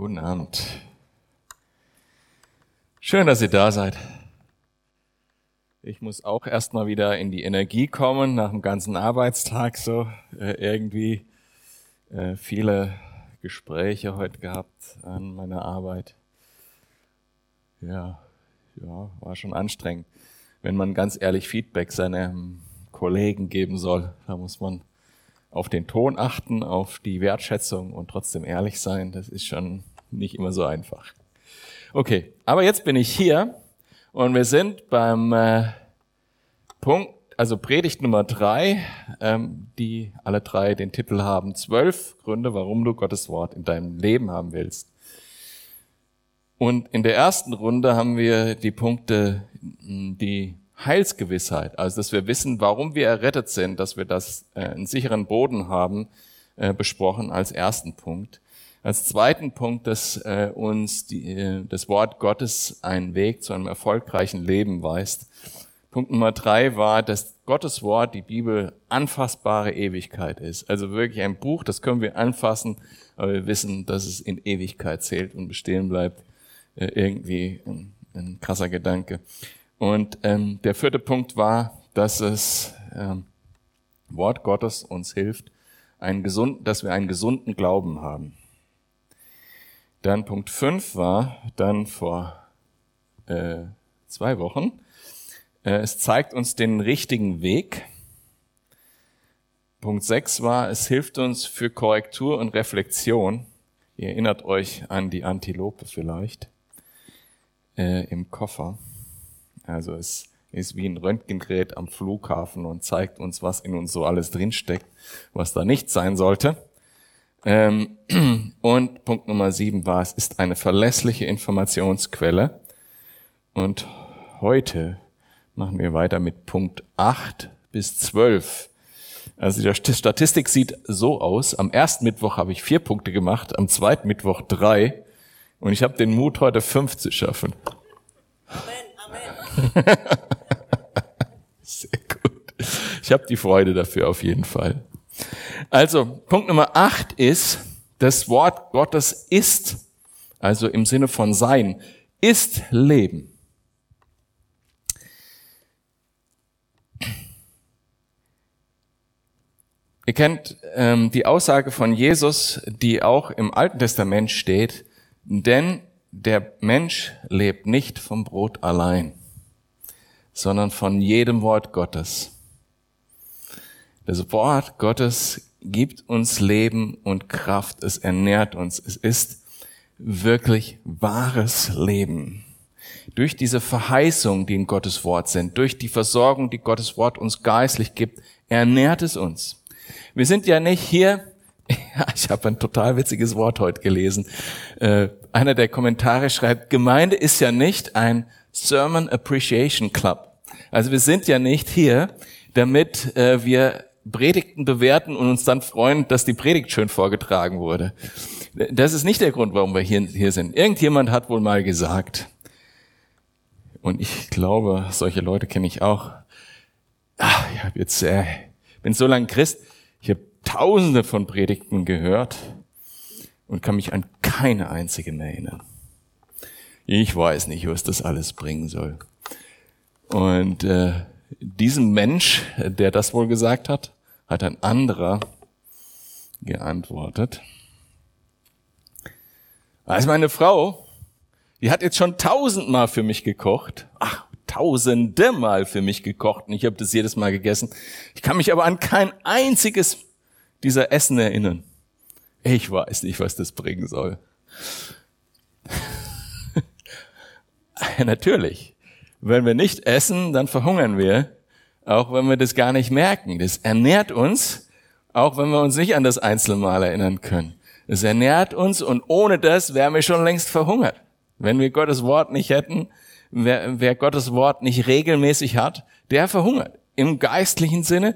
Guten Abend. Schön, dass ihr da seid. Ich muss auch erstmal wieder in die Energie kommen nach dem ganzen Arbeitstag so äh, irgendwie äh, viele Gespräche heute gehabt an meiner Arbeit. Ja, ja, war schon anstrengend. Wenn man ganz ehrlich Feedback seinem Kollegen geben soll, da muss man auf den Ton achten, auf die Wertschätzung und trotzdem ehrlich sein. Das ist schon nicht immer so einfach. Okay, aber jetzt bin ich hier und wir sind beim äh, Punkt, also Predigt Nummer drei, ähm, die alle drei den Titel haben, zwölf Gründe, warum du Gottes Wort in deinem Leben haben willst. Und in der ersten Runde haben wir die Punkte, die Heilsgewissheit, also dass wir wissen, warum wir errettet sind, dass wir das äh, einen sicheren Boden haben, äh, besprochen als ersten Punkt. Als zweiten Punkt, dass äh, uns die, äh, das Wort Gottes einen Weg zu einem erfolgreichen Leben weist. Punkt Nummer drei war, dass Gottes Wort, die Bibel, anfassbare Ewigkeit ist. Also wirklich ein Buch, das können wir anfassen, aber wir wissen, dass es in Ewigkeit zählt und bestehen bleibt. Äh, irgendwie ein, ein krasser Gedanke. Und ähm, der vierte Punkt war, dass es ähm, Wort Gottes uns hilft, einen gesunden, dass wir einen gesunden Glauben haben. Dann Punkt fünf war dann vor äh, zwei Wochen, äh, es zeigt uns den richtigen Weg. Punkt sechs war, es hilft uns für Korrektur und Reflexion. Ihr erinnert euch an die Antilope vielleicht äh, im Koffer. Also es ist wie ein Röntgengerät am Flughafen und zeigt uns, was in uns so alles drinsteckt, was da nicht sein sollte. Ähm, und Punkt Nummer sieben war, es ist eine verlässliche Informationsquelle. Und heute machen wir weiter mit Punkt acht bis zwölf. Also die Statistik sieht so aus. Am ersten Mittwoch habe ich vier Punkte gemacht, am zweiten Mittwoch drei. Und ich habe den Mut, heute fünf zu schaffen. Sehr gut. Ich habe die Freude dafür auf jeden Fall. Also, Punkt Nummer acht ist, das Wort Gottes ist, also im Sinne von sein, ist Leben. Ihr kennt ähm, die Aussage von Jesus, die auch im Alten Testament steht, denn der Mensch lebt nicht vom Brot allein sondern von jedem Wort Gottes. Das Wort Gottes gibt uns Leben und Kraft. Es ernährt uns. Es ist wirklich wahres Leben. Durch diese Verheißung, die in Gottes Wort sind, durch die Versorgung, die Gottes Wort uns geistlich gibt, ernährt es uns. Wir sind ja nicht hier, ich habe ein total witziges Wort heute gelesen. Äh, einer der Kommentare schreibt, Gemeinde ist ja nicht ein Sermon Appreciation Club. Also wir sind ja nicht hier, damit äh, wir Predigten bewerten und uns dann freuen, dass die Predigt schön vorgetragen wurde. Das ist nicht der Grund, warum wir hier, hier sind. Irgendjemand hat wohl mal gesagt, und ich glaube, solche Leute kenne ich auch. Ach, ich habe jetzt, äh, bin so lange Christ, ich habe tausende von Predigten gehört und kann mich an keine einzige mehr erinnern. Ich weiß nicht, was das alles bringen soll. Und äh, diesem Mensch, der das wohl gesagt hat, hat ein anderer geantwortet. Also meine Frau, die hat jetzt schon tausendmal für mich gekocht. Ach, tausende Mal für mich gekocht und ich habe das jedes Mal gegessen. Ich kann mich aber an kein einziges dieser Essen erinnern. Ich weiß nicht, was das bringen soll. Natürlich. Wenn wir nicht essen, dann verhungern wir, auch wenn wir das gar nicht merken. Das ernährt uns, auch wenn wir uns nicht an das Einzelmal erinnern können. Es ernährt uns und ohne das wären wir schon längst verhungert. Wenn wir Gottes Wort nicht hätten, wer, wer Gottes Wort nicht regelmäßig hat, der verhungert. Im geistlichen Sinne.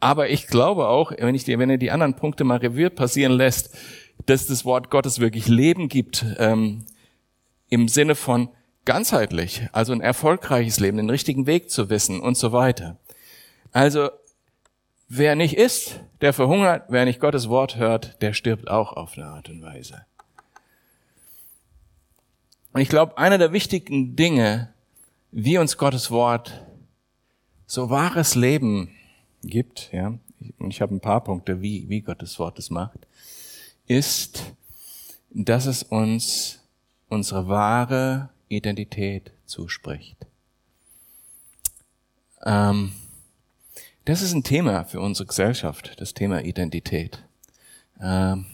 Aber ich glaube auch, wenn, ich dir, wenn ihr die anderen Punkte mal Revier passieren lässt, dass das Wort Gottes wirklich Leben gibt, ähm, im Sinne von, ganzheitlich, also ein erfolgreiches Leben, den richtigen Weg zu wissen und so weiter. Also wer nicht isst, der verhungert, wer nicht Gottes Wort hört, der stirbt auch auf eine Art und Weise. Und ich glaube, einer der wichtigen Dinge, wie uns Gottes Wort so wahres Leben gibt, ja, und ich habe ein paar Punkte, wie, wie Gottes Wort es macht, ist, dass es uns unsere wahre Identität zuspricht. Ähm, das ist ein Thema für unsere Gesellschaft, das Thema Identität. Ähm,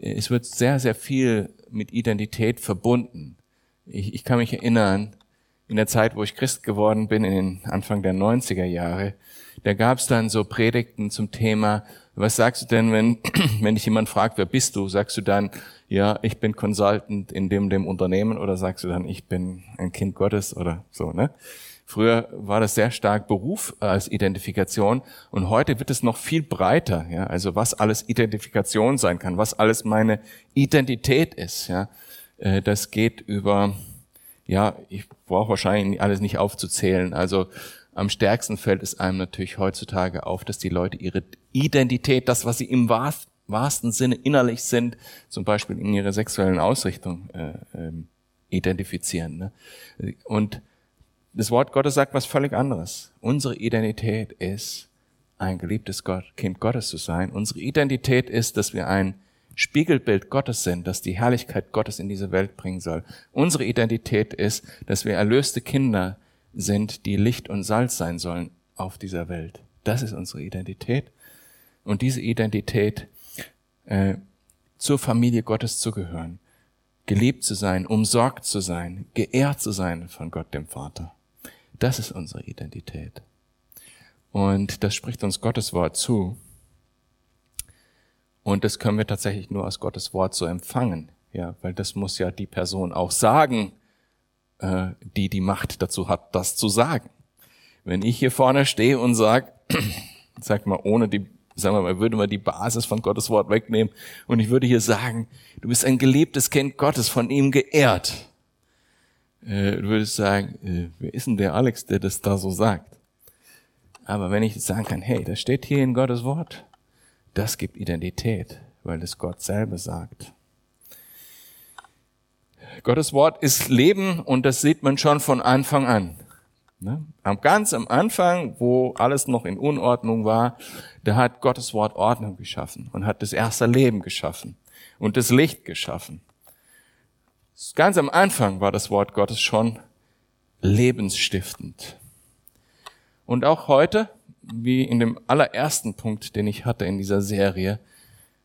es wird sehr, sehr viel mit Identität verbunden. Ich, ich kann mich erinnern, in der Zeit, wo ich Christ geworden bin, in den Anfang der 90er Jahre, da gab es dann so Predigten zum Thema, was sagst du denn, wenn, wenn dich jemand fragt, wer bist du? Sagst du dann, ja, ich bin Consultant in dem, dem Unternehmen oder sagst du dann, ich bin ein Kind Gottes oder so, ne? Früher war das sehr stark Beruf als Identifikation und heute wird es noch viel breiter, ja, also was alles Identifikation sein kann, was alles meine Identität ist, ja. Äh, das geht über, ja, ich brauche wahrscheinlich alles nicht aufzuzählen, also am stärksten fällt es einem natürlich heutzutage auf, dass die Leute ihre Identität, das, was sie im wahrsten Sinne innerlich sind, zum Beispiel in ihrer sexuellen Ausrichtung äh, äh, identifizieren. Ne? Und das Wort Gottes sagt was völlig anderes. Unsere Identität ist, ein geliebtes Gott, Kind Gottes zu sein. Unsere Identität ist, dass wir ein Spiegelbild Gottes sind, dass die Herrlichkeit Gottes in diese Welt bringen soll. Unsere Identität ist, dass wir erlöste Kinder sind, die Licht und Salz sein sollen auf dieser Welt. Das ist unsere Identität. Und diese Identität, äh, zur Familie Gottes zu gehören, geliebt zu sein, umsorgt zu sein, geehrt zu sein von Gott dem Vater. Das ist unsere Identität. Und das spricht uns Gottes Wort zu. Und das können wir tatsächlich nur aus Gottes Wort so empfangen. Ja, weil das muss ja die Person auch sagen, äh, die die Macht dazu hat, das zu sagen. Wenn ich hier vorne stehe und sag, sag mal, ohne die, sagen wir mal, würde man die Basis von Gottes Wort wegnehmen und ich würde hier sagen, du bist ein geliebtes Kind Gottes, von ihm geehrt äh, du würdest sagen, äh, wer ist denn der Alex, der das da so sagt? Aber wenn ich sagen kann, hey, das steht hier in Gottes Wort, das gibt Identität, weil es Gott selber sagt. Gottes Wort ist Leben und das sieht man schon von Anfang an. Ne? Am ganz am Anfang, wo alles noch in Unordnung war, da hat Gottes Wort Ordnung geschaffen und hat das erste Leben geschaffen und das Licht geschaffen. Ganz am Anfang war das Wort Gottes schon lebensstiftend. Und auch heute, wie in dem allerersten Punkt, den ich hatte in dieser Serie,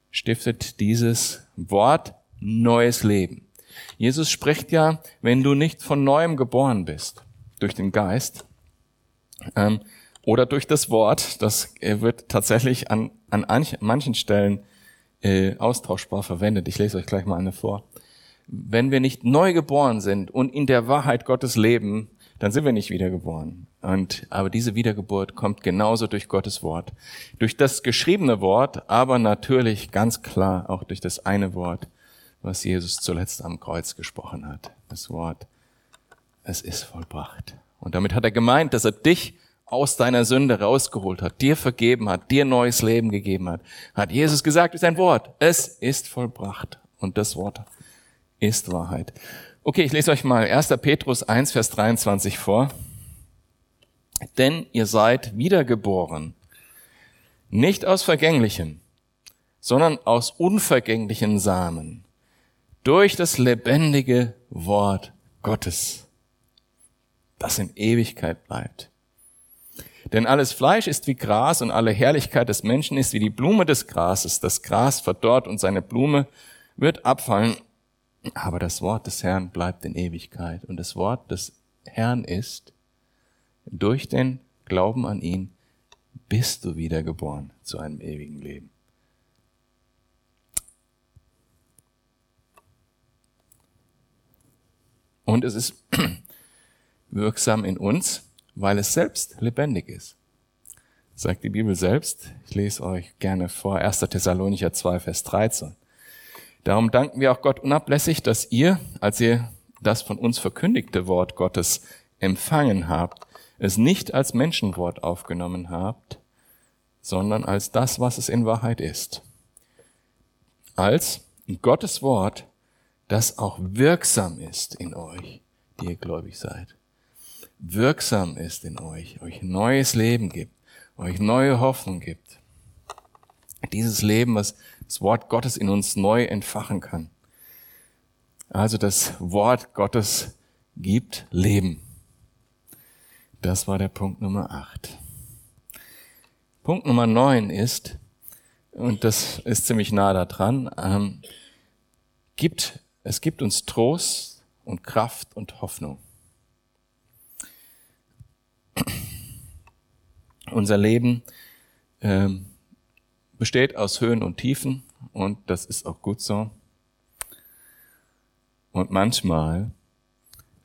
stiftet dieses Wort neues Leben. Jesus spricht ja, wenn du nicht von neuem geboren bist, durch den Geist ähm, oder durch das Wort, das wird tatsächlich an, an manchen Stellen äh, austauschbar verwendet. Ich lese euch gleich mal eine vor wenn wir nicht neu geboren sind und in der Wahrheit Gottes leben, dann sind wir nicht wiedergeboren. Und, aber diese Wiedergeburt kommt genauso durch Gottes Wort. Durch das geschriebene Wort, aber natürlich ganz klar auch durch das eine Wort, was Jesus zuletzt am Kreuz gesprochen hat. Das Wort, es ist vollbracht. Und damit hat er gemeint, dass er dich aus deiner Sünde rausgeholt hat, dir vergeben hat, dir neues Leben gegeben hat. Hat Jesus gesagt, ist ein Wort. Es ist vollbracht. Und das Wort ist Wahrheit. Okay, ich lese euch mal 1. Petrus 1, Vers 23 vor. Denn ihr seid wiedergeboren, nicht aus vergänglichen, sondern aus unvergänglichen Samen, durch das lebendige Wort Gottes, das in Ewigkeit bleibt. Denn alles Fleisch ist wie Gras und alle Herrlichkeit des Menschen ist wie die Blume des Grases. Das Gras verdorrt und seine Blume wird abfallen aber das Wort des Herrn bleibt in Ewigkeit. Und das Wort des Herrn ist, durch den Glauben an ihn bist du wiedergeboren zu einem ewigen Leben. Und es ist wirksam in uns, weil es selbst lebendig ist. Sagt die Bibel selbst. Ich lese euch gerne vor 1. Thessalonicher 2, Vers 13. Darum danken wir auch Gott unablässig, dass ihr, als ihr das von uns verkündigte Wort Gottes empfangen habt, es nicht als Menschenwort aufgenommen habt, sondern als das, was es in Wahrheit ist. Als Gottes Wort, das auch wirksam ist in euch, die ihr gläubig seid. Wirksam ist in euch, euch neues Leben gibt, euch neue Hoffnung gibt. Dieses Leben, was das Wort Gottes in uns neu entfachen kann. Also das Wort Gottes gibt Leben. Das war der Punkt Nummer 8. Punkt Nummer 9 ist, und das ist ziemlich nah da dran, ähm, gibt, es gibt uns Trost und Kraft und Hoffnung. Unser Leben ähm, besteht aus Höhen und Tiefen und das ist auch gut so. Und manchmal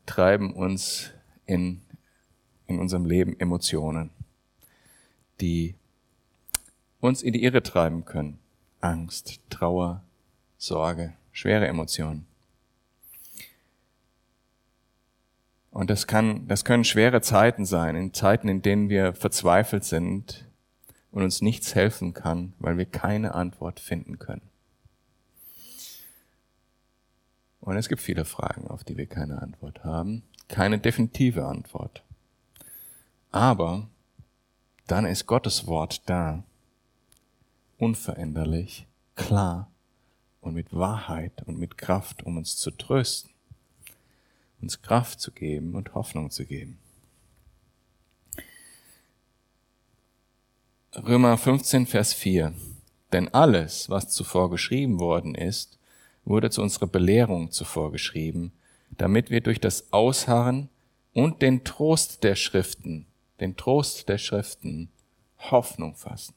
treiben uns in, in unserem Leben Emotionen, die uns in die Irre treiben können. Angst, Trauer, Sorge, schwere Emotionen. Und das kann, das können schwere Zeiten sein, in Zeiten, in denen wir verzweifelt sind und uns nichts helfen kann, weil wir keine Antwort finden können. Und es gibt viele Fragen, auf die wir keine Antwort haben, keine definitive Antwort. Aber dann ist Gottes Wort da, unveränderlich, klar und mit Wahrheit und mit Kraft, um uns zu trösten, uns Kraft zu geben und Hoffnung zu geben. Römer 15, Vers 4. Denn alles, was zuvor geschrieben worden ist, wurde zu unserer Belehrung zuvor geschrieben, damit wir durch das Ausharren und den Trost der Schriften, den Trost der Schriften, Hoffnung fassen.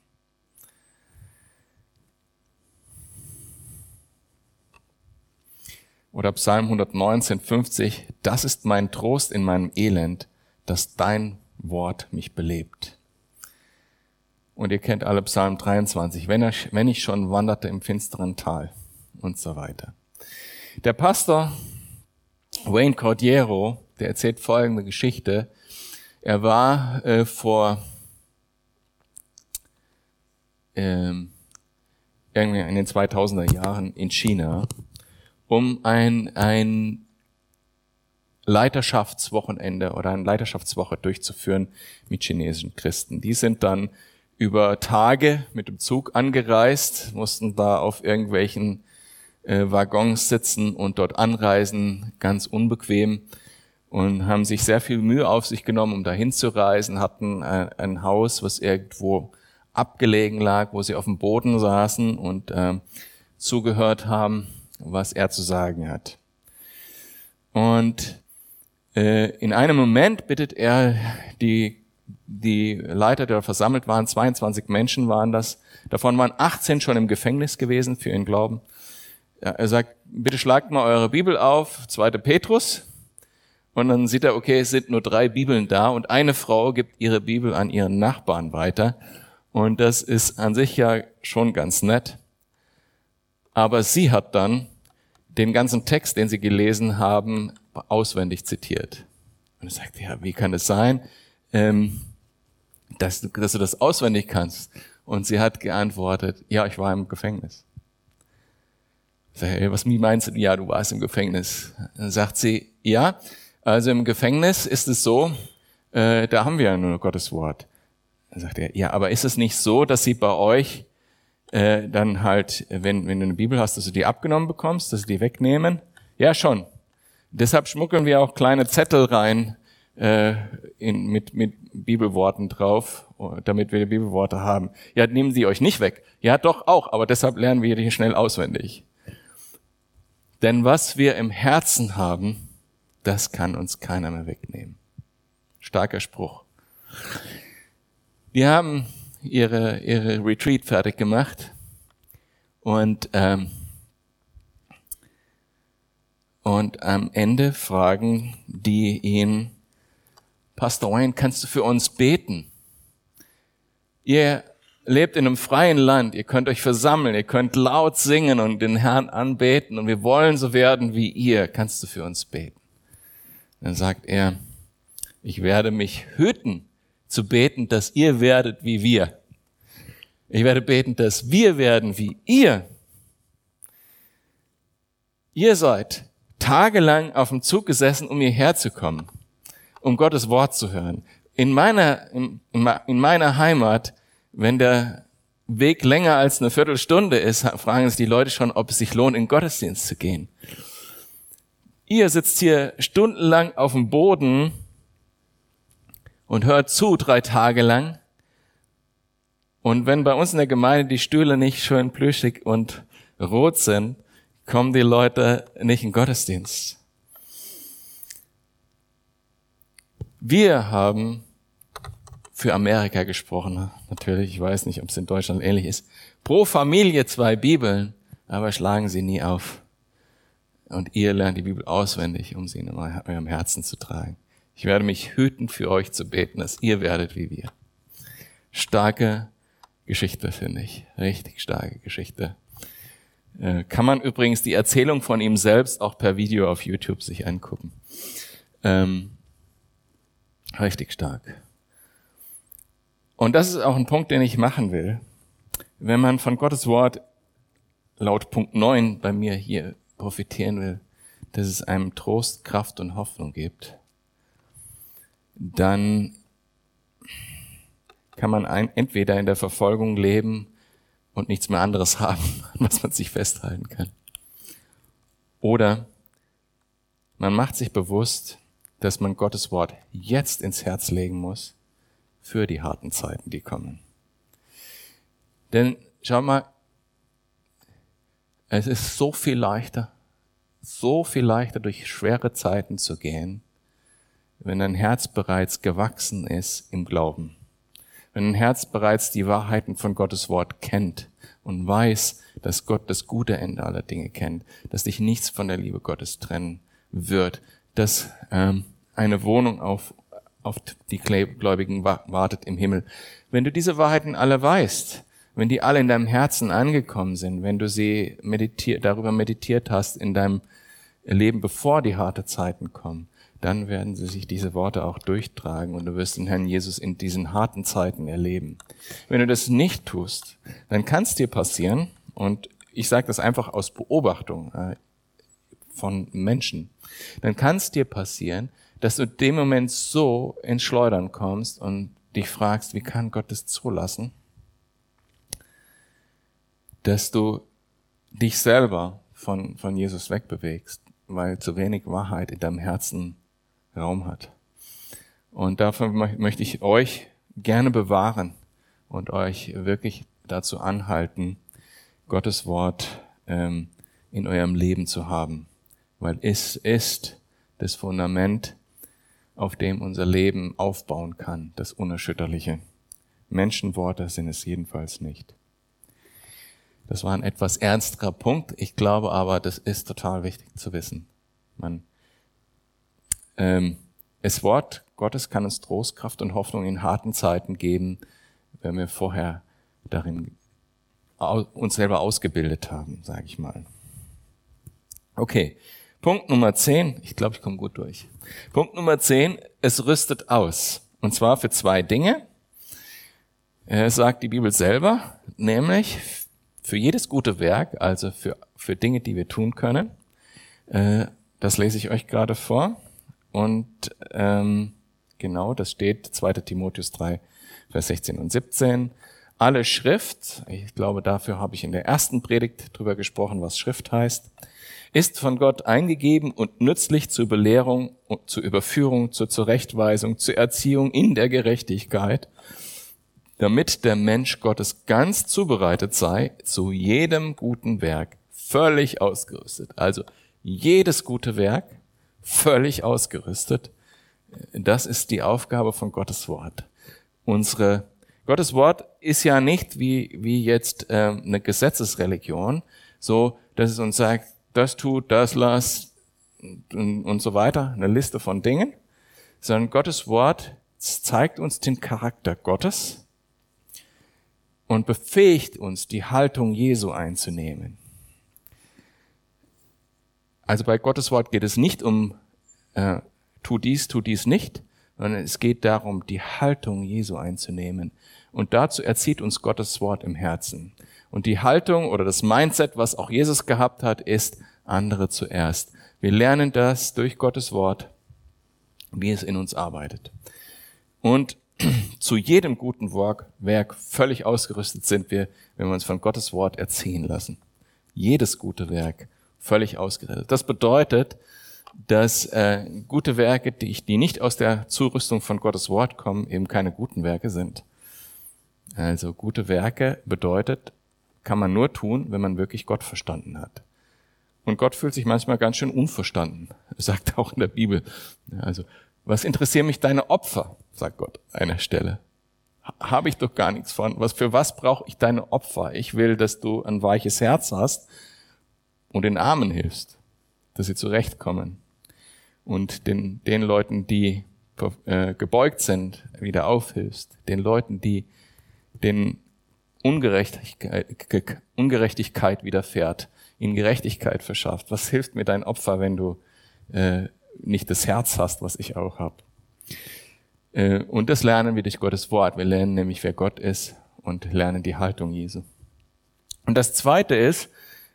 Oder Psalm 119, 50, das ist mein Trost in meinem Elend, dass dein Wort mich belebt. Und ihr kennt alle Psalm 23, wenn, er, wenn ich schon wanderte im finsteren Tal und so weiter. Der Pastor Wayne Cordiero, der erzählt folgende Geschichte. Er war äh, vor ähm, irgendwie in den 2000er Jahren in China um ein, ein Leiterschaftswochenende oder eine Leiterschaftswoche durchzuführen mit chinesischen Christen. Die sind dann über Tage mit dem Zug angereist, mussten da auf irgendwelchen äh, Waggons sitzen und dort anreisen, ganz unbequem und haben sich sehr viel Mühe auf sich genommen, um dahin zu reisen, hatten ein, äh, ein Haus, was irgendwo abgelegen lag, wo sie auf dem Boden saßen und äh, zugehört haben was er zu sagen hat. Und äh, in einem Moment bittet er die, die Leiter, die versammelt waren, 22 Menschen waren das, davon waren 18 schon im Gefängnis gewesen für ihren Glauben. Er sagt, bitte schlagt mal eure Bibel auf, zweite Petrus. Und dann sieht er, okay, es sind nur drei Bibeln da und eine Frau gibt ihre Bibel an ihren Nachbarn weiter. Und das ist an sich ja schon ganz nett. Aber sie hat dann den ganzen Text, den sie gelesen haben, auswendig zitiert. Und er sagt, ja, wie kann es sein, ähm, dass, dass du das auswendig kannst? Und sie hat geantwortet, ja, ich war im Gefängnis. Ich sage, was meinst du? Ja, du warst im Gefängnis. Dann sagt sie, ja, also im Gefängnis ist es so, äh, da haben wir ja nur Gottes Wort. Dann sagt er, ja, aber ist es nicht so, dass sie bei euch äh, dann halt, wenn, wenn du eine Bibel hast, dass du die abgenommen bekommst, dass sie die wegnehmen? Ja, schon. Deshalb schmuggeln wir auch kleine Zettel rein äh, in, mit, mit Bibelworten drauf, damit wir die Bibelworte haben. Ja, nehmen sie euch nicht weg. Ja, doch auch, aber deshalb lernen wir die schnell auswendig. Denn was wir im Herzen haben, das kann uns keiner mehr wegnehmen. Starker Spruch. Wir haben ihre, ihre Retreat fertig gemacht. Und, ähm, und am Ende fragen die ihn, Pastor Wayne, kannst du für uns beten? Ihr lebt in einem freien Land, ihr könnt euch versammeln, ihr könnt laut singen und den Herrn anbeten und wir wollen so werden wie ihr. Kannst du für uns beten? Dann sagt er, ich werde mich hüten, zu beten, dass ihr werdet wie wir. Ich werde beten, dass wir werden wie ihr. Ihr seid tagelang auf dem Zug gesessen, um hierher zu kommen, um Gottes Wort zu hören. In meiner, in, in meiner Heimat, wenn der Weg länger als eine Viertelstunde ist, fragen sich die Leute schon, ob es sich lohnt, in Gottesdienst zu gehen. Ihr sitzt hier stundenlang auf dem Boden und hört zu drei Tage lang. Und wenn bei uns in der Gemeinde die Stühle nicht schön plüschig und rot sind, kommen die Leute nicht in Gottesdienst. Wir haben für Amerika gesprochen. Natürlich, ich weiß nicht, ob es in Deutschland ähnlich ist. Pro Familie zwei Bibeln, aber schlagen sie nie auf. Und ihr lernt die Bibel auswendig, um sie in eurem Herzen zu tragen. Ich werde mich hüten, für euch zu beten, dass ihr werdet wie wir. Starke Geschichte, finde ich. Richtig starke Geschichte. Äh, kann man übrigens die Erzählung von ihm selbst auch per Video auf YouTube sich angucken. Ähm, richtig stark. Und das ist auch ein Punkt, den ich machen will. Wenn man von Gottes Wort laut Punkt 9 bei mir hier profitieren will, dass es einem Trost, Kraft und Hoffnung gibt, dann kann man ein, entweder in der Verfolgung leben und nichts mehr anderes haben, an was man sich festhalten kann. Oder man macht sich bewusst, dass man Gottes Wort jetzt ins Herz legen muss für die harten Zeiten, die kommen. Denn schau mal, es ist so viel leichter, so viel leichter durch schwere Zeiten zu gehen, wenn dein Herz bereits gewachsen ist im Glauben. Wenn dein Herz bereits die Wahrheiten von Gottes Wort kennt und weiß, dass Gott das gute Ende aller Dinge kennt, dass dich nichts von der Liebe Gottes trennen wird, dass ähm, eine Wohnung auf auf die Gläubigen wartet im Himmel. Wenn du diese Wahrheiten alle weißt, wenn die alle in deinem Herzen angekommen sind, wenn du sie meditiert, darüber meditiert hast in deinem Leben, bevor die harte Zeiten kommen, dann werden sie sich diese Worte auch durchtragen und du wirst den Herrn Jesus in diesen harten Zeiten erleben. Wenn du das nicht tust, dann kann es dir passieren, und ich sage das einfach aus Beobachtung äh, von Menschen, dann kann es dir passieren, dass du dem Moment so ins Schleudern kommst und dich fragst, wie kann Gott das zulassen? Dass du dich selber von, von Jesus wegbewegst, weil zu wenig Wahrheit in deinem Herzen Raum hat. Und dafür möchte ich euch gerne bewahren und euch wirklich dazu anhalten, Gottes Wort ähm, in eurem Leben zu haben, weil es ist das Fundament auf dem unser Leben aufbauen kann, das Unerschütterliche. Menschenworte sind es jedenfalls nicht. Das war ein etwas ernsterer Punkt. Ich glaube aber, das ist total wichtig zu wissen. Man, ähm, das Wort Gottes kann uns Trost, Kraft und Hoffnung in harten Zeiten geben, wenn wir vorher darin uns selber ausgebildet haben, sage ich mal. Okay, Punkt Nummer 10, ich glaube, ich komme gut durch. Punkt Nummer 10, es rüstet aus. Und zwar für zwei Dinge. Es sagt die Bibel selber, nämlich für jedes gute Werk, also für, für Dinge, die wir tun können. Äh, das lese ich euch gerade vor. Und ähm, genau, das steht 2 Timotheus 3, Vers 16 und 17. Alle Schrift, ich glaube, dafür habe ich in der ersten Predigt drüber gesprochen, was Schrift heißt ist von Gott eingegeben und nützlich zur Belehrung, zur Überführung, zur Zurechtweisung, zur Erziehung in der Gerechtigkeit, damit der Mensch Gottes ganz zubereitet sei, zu jedem guten Werk, völlig ausgerüstet. Also jedes gute Werk, völlig ausgerüstet. Das ist die Aufgabe von Gottes Wort. Unsere Gottes Wort ist ja nicht wie, wie jetzt äh, eine Gesetzesreligion, so dass es uns sagt, das tut, das lass und, und so weiter, eine Liste von Dingen, sondern Gottes Wort zeigt uns den Charakter Gottes und befähigt uns, die Haltung Jesu einzunehmen. Also bei Gottes Wort geht es nicht um äh, tu dies, tu dies nicht, sondern es geht darum, die Haltung Jesu einzunehmen. Und dazu erzieht uns Gottes Wort im Herzen. Und die Haltung oder das Mindset, was auch Jesus gehabt hat, ist andere zuerst. Wir lernen das durch Gottes Wort, wie es in uns arbeitet. Und zu jedem guten Werk völlig ausgerüstet sind wir, wenn wir uns von Gottes Wort erziehen lassen. Jedes gute Werk völlig ausgerüstet. Das bedeutet, dass äh, gute Werke, die, die nicht aus der Zurüstung von Gottes Wort kommen, eben keine guten Werke sind. Also gute Werke bedeutet, kann man nur tun, wenn man wirklich Gott verstanden hat. Und Gott fühlt sich manchmal ganz schön unverstanden, sagt auch in der Bibel. Also, was interessieren mich deine Opfer, sagt Gott an einer Stelle. Habe ich doch gar nichts von. Was, für was brauche ich deine Opfer? Ich will, dass du ein weiches Herz hast und den Armen hilfst, dass sie zurechtkommen. Und den, den Leuten, die äh, gebeugt sind, wieder aufhilfst. Den Leuten, die den Ungerechtigkeit, Ungerechtigkeit widerfährt, ihnen Gerechtigkeit verschafft. Was hilft mir dein Opfer, wenn du äh, nicht das Herz hast, was ich auch habe? Äh, und das lernen wir durch Gottes Wort. Wir lernen nämlich, wer Gott ist und lernen die Haltung Jesu. Und das Zweite ist,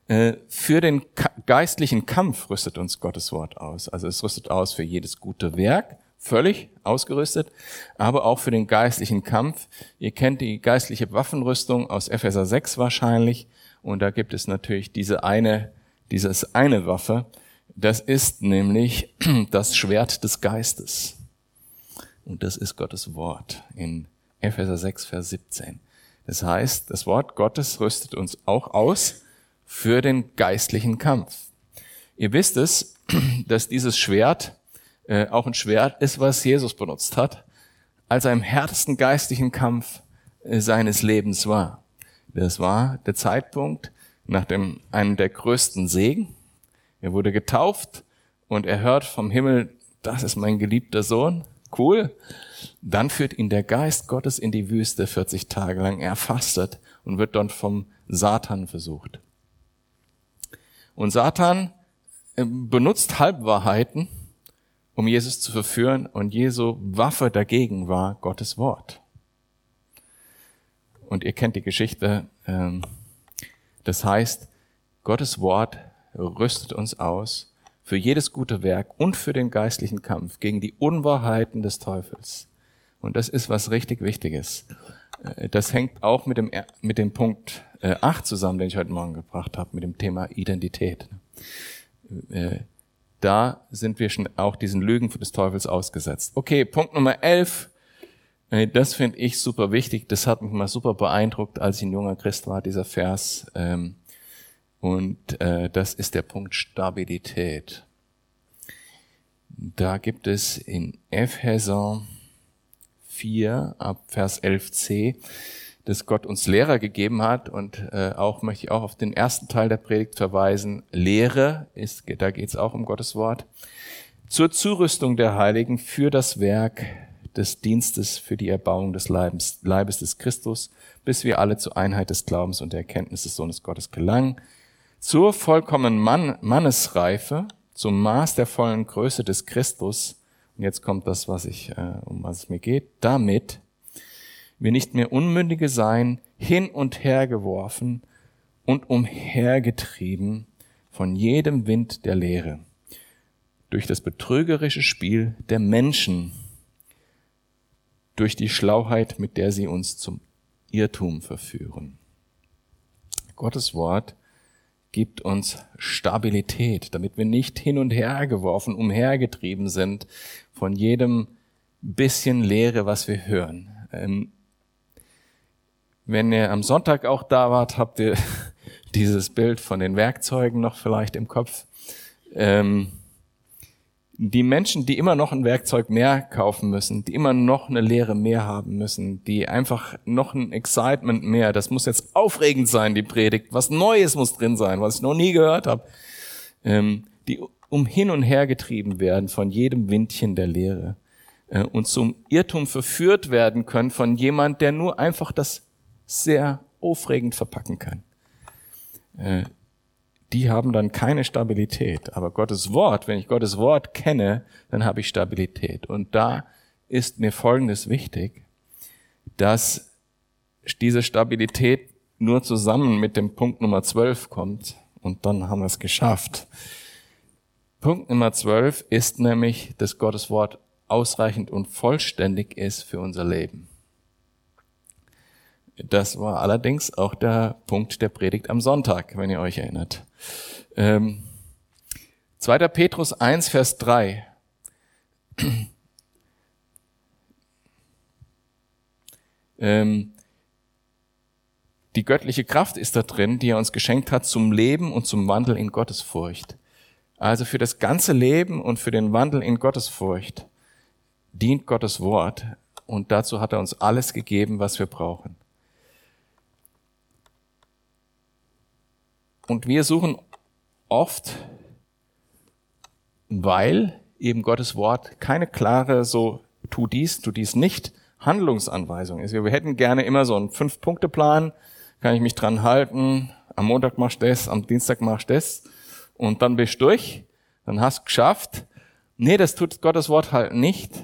für den geistlichen Kampf rüstet uns Gottes Wort aus. Also es rüstet aus für jedes gute Werk, völlig ausgerüstet, aber auch für den geistlichen Kampf. Ihr kennt die geistliche Waffenrüstung aus Epheser 6 wahrscheinlich. Und da gibt es natürlich diese eine, dieses eine Waffe. Das ist nämlich das Schwert des Geistes. Und das ist Gottes Wort in Epheser 6, Vers 17. Das heißt, das Wort Gottes rüstet uns auch aus für den geistlichen Kampf. Ihr wisst es, dass dieses Schwert äh, auch ein Schwert ist, was Jesus benutzt hat, als er im härtesten geistlichen Kampf äh, seines Lebens war. Das war der Zeitpunkt nach dem, einem der größten Segen. Er wurde getauft und er hört vom Himmel, das ist mein geliebter Sohn. Cool. Dann führt ihn der Geist Gottes in die Wüste 40 Tage lang. Er fastet und wird dort vom Satan versucht. Und Satan äh, benutzt Halbwahrheiten, um Jesus zu verführen, und Jesu Waffe dagegen war Gottes Wort. Und ihr kennt die Geschichte. Ähm, das heißt, Gottes Wort rüstet uns aus für jedes gute Werk und für den geistlichen Kampf gegen die Unwahrheiten des Teufels. Und das ist was richtig Wichtiges. Äh, das hängt auch mit dem, mit dem Punkt 8 äh, zusammen, den ich heute Morgen gebracht habe, mit dem Thema Identität. Äh, da sind wir schon auch diesen Lügen des Teufels ausgesetzt. Okay, Punkt Nummer 11. Das finde ich super wichtig. Das hat mich mal super beeindruckt, als ich ein junger Christ war, dieser Vers. Ähm, und das ist der Punkt Stabilität. Da gibt es in Epheser 4 ab Vers 11c, dass Gott uns Lehrer gegeben hat und äh, auch möchte ich auch auf den ersten Teil der Predigt verweisen. Lehre ist, da geht es auch um Gottes Wort. Zur Zurüstung der Heiligen für das Werk des Dienstes für die Erbauung des Leibes, Leibes des Christus, bis wir alle zur Einheit des Glaubens und der Erkenntnis des Sohnes Gottes gelangen, zur vollkommenen Mann, Mannesreife, zum Maß der vollen Größe des Christus, und jetzt kommt das, was ich, äh, um was es mir geht, damit wir nicht mehr Unmündige sein, hin und her geworfen und umhergetrieben von jedem Wind der Lehre, durch das betrügerische Spiel der Menschen, durch die Schlauheit, mit der sie uns zum Irrtum verführen. Gottes Wort gibt uns Stabilität, damit wir nicht hin und her geworfen, umhergetrieben sind von jedem bisschen Lehre, was wir hören. Ähm, wenn ihr am Sonntag auch da wart, habt ihr dieses Bild von den Werkzeugen noch vielleicht im Kopf. Ähm, die Menschen, die immer noch ein Werkzeug mehr kaufen müssen, die immer noch eine Lehre mehr haben müssen, die einfach noch ein Excitement mehr, das muss jetzt aufregend sein, die Predigt, was Neues muss drin sein, was ich noch nie gehört habe, ähm, die um hin und her getrieben werden von jedem Windchen der Lehre äh, und zum Irrtum verführt werden können von jemand, der nur einfach das sehr aufregend verpacken kann. Äh, die haben dann keine Stabilität. Aber Gottes Wort, wenn ich Gottes Wort kenne, dann habe ich Stabilität. Und da ist mir Folgendes wichtig, dass diese Stabilität nur zusammen mit dem Punkt Nummer 12 kommt. und dann haben wir es geschafft. Punkt Nummer 12 ist nämlich, dass Gottes Wort ausreichend und vollständig ist für unser Leben. Das war allerdings auch der Punkt der Predigt am Sonntag, wenn ihr euch erinnert. Ähm, 2. Petrus 1, Vers 3. ähm, die göttliche Kraft ist da drin, die er uns geschenkt hat zum Leben und zum Wandel in Gottesfurcht. Also für das ganze Leben und für den Wandel in Gottesfurcht dient Gottes Wort und dazu hat er uns alles gegeben, was wir brauchen. Und wir suchen oft, weil eben Gottes Wort keine klare so tu dies, tu dies nicht Handlungsanweisung ist. Wir hätten gerne immer so einen Fünf-Punkte-Plan, kann ich mich dran halten, am Montag machst du das, am Dienstag machst du das und dann bist du durch, dann hast du geschafft. Nee, das tut Gottes Wort halt nicht,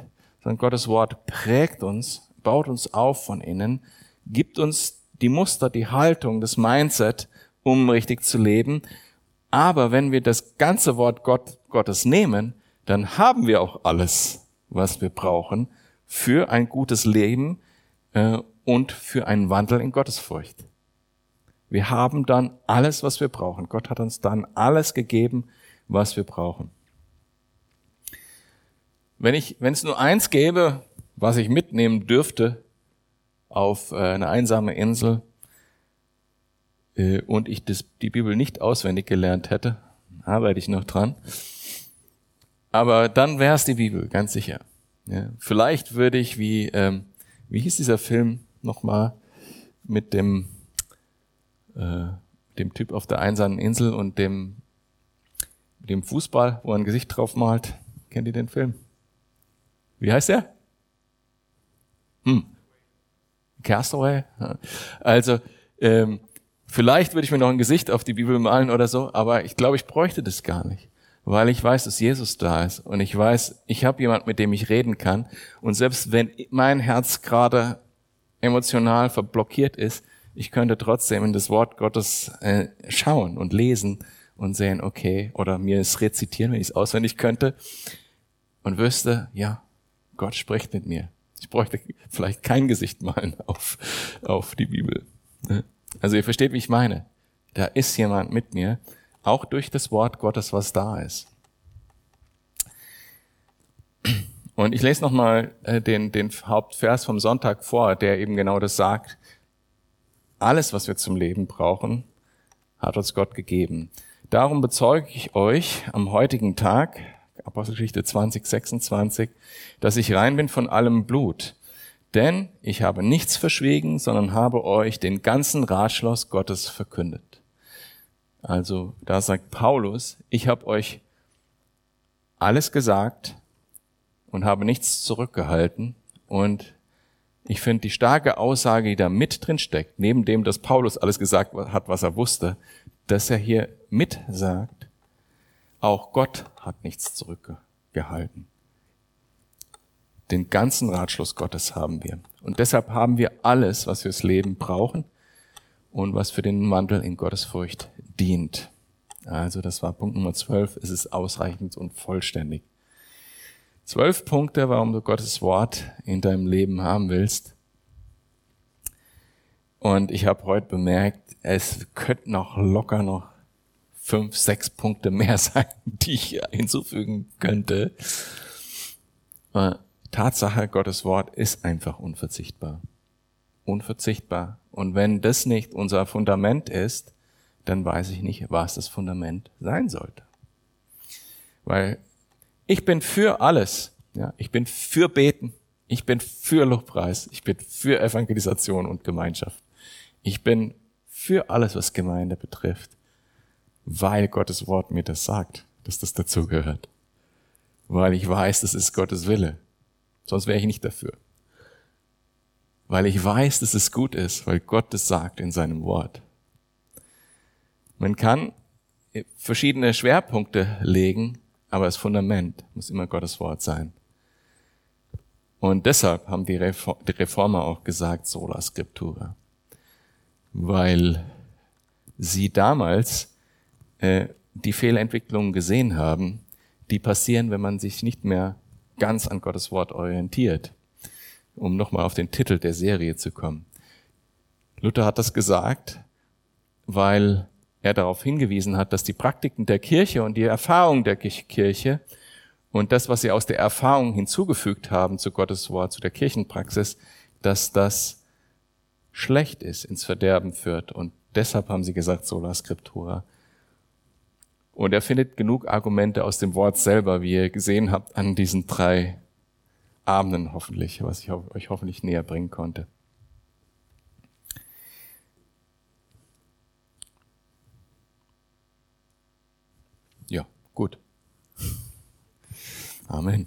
sondern Gottes Wort prägt uns, baut uns auf von innen, gibt uns die Muster, die Haltung, das Mindset, um richtig zu leben. Aber wenn wir das ganze Wort Gott, Gottes nehmen, dann haben wir auch alles, was wir brauchen für ein gutes Leben äh, und für einen Wandel in Gottesfurcht. Wir haben dann alles, was wir brauchen. Gott hat uns dann alles gegeben, was wir brauchen. Wenn ich, wenn es nur eins gäbe, was ich mitnehmen dürfte auf äh, eine einsame Insel, äh, und ich das, die Bibel nicht auswendig gelernt hätte, arbeite ich noch dran. Aber dann wäre es die Bibel, ganz sicher. Ja, vielleicht würde ich wie, ähm, wie hieß dieser Film nochmal mit dem, äh, dem Typ auf der einsamen Insel und dem, dem Fußball, wo er ein Gesicht drauf malt. Kennt ihr den Film? Wie heißt der? Hm. Castaway? Also, ähm, Vielleicht würde ich mir noch ein Gesicht auf die Bibel malen oder so, aber ich glaube, ich bräuchte das gar nicht, weil ich weiß, dass Jesus da ist und ich weiß, ich habe jemand, mit dem ich reden kann und selbst wenn mein Herz gerade emotional verblockiert ist, ich könnte trotzdem in das Wort Gottes äh, schauen und lesen und sehen, okay, oder mir es rezitieren, wenn ich es auswendig könnte und wüsste, ja, Gott spricht mit mir. Ich bräuchte vielleicht kein Gesicht malen auf, auf die Bibel. Ne? Also ihr versteht, wie ich meine. Da ist jemand mit mir, auch durch das Wort Gottes, was da ist. Und ich lese nochmal äh, den, den Hauptvers vom Sonntag vor, der eben genau das sagt. Alles, was wir zum Leben brauchen, hat uns Gott gegeben. Darum bezeuge ich euch am heutigen Tag, Apostelgeschichte 20, 26, dass ich rein bin von allem Blut. Denn ich habe nichts verschwiegen, sondern habe euch den ganzen Ratschluss Gottes verkündet. Also da sagt Paulus, ich habe euch alles gesagt und habe nichts zurückgehalten. Und ich finde die starke Aussage, die da mit drin steckt, neben dem, dass Paulus alles gesagt hat, was er wusste, dass er hier mit sagt, auch Gott hat nichts zurückgehalten. Den ganzen Ratschluss Gottes haben wir. Und deshalb haben wir alles, was fürs Leben brauchen und was für den Wandel in Gottesfurcht dient. Also das war Punkt Nummer 12. Es ist ausreichend und vollständig. Zwölf Punkte, warum du Gottes Wort in deinem Leben haben willst. Und ich habe heute bemerkt, es könnten noch locker noch fünf, sechs Punkte mehr sein, die ich hinzufügen könnte. Tatsache, Gottes Wort ist einfach unverzichtbar. Unverzichtbar. Und wenn das nicht unser Fundament ist, dann weiß ich nicht, was das Fundament sein sollte. Weil ich bin für alles. Ja, ich bin für Beten. Ich bin für Lobpreis. Ich bin für Evangelisation und Gemeinschaft. Ich bin für alles, was Gemeinde betrifft, weil Gottes Wort mir das sagt, dass das dazugehört. Weil ich weiß, das ist Gottes Wille. Sonst wäre ich nicht dafür. Weil ich weiß, dass es gut ist, weil Gott es sagt in seinem Wort. Man kann verschiedene Schwerpunkte legen, aber das Fundament muss immer Gottes Wort sein. Und deshalb haben die, Reformer auch gesagt, sola scriptura. Weil sie damals äh, die Fehlentwicklungen gesehen haben, die passieren, wenn man sich nicht mehr ganz an Gottes Wort orientiert. Um nochmal auf den Titel der Serie zu kommen. Luther hat das gesagt, weil er darauf hingewiesen hat, dass die Praktiken der Kirche und die Erfahrung der Kirche und das, was sie aus der Erfahrung hinzugefügt haben zu Gottes Wort, zu der Kirchenpraxis, dass das schlecht ist, ins Verderben führt. Und deshalb haben sie gesagt, sola scriptura. Und er findet genug Argumente aus dem Wort selber, wie ihr gesehen habt, an diesen drei Abenden hoffentlich, was ich euch hoffentlich näher bringen konnte. Ja, gut. Amen.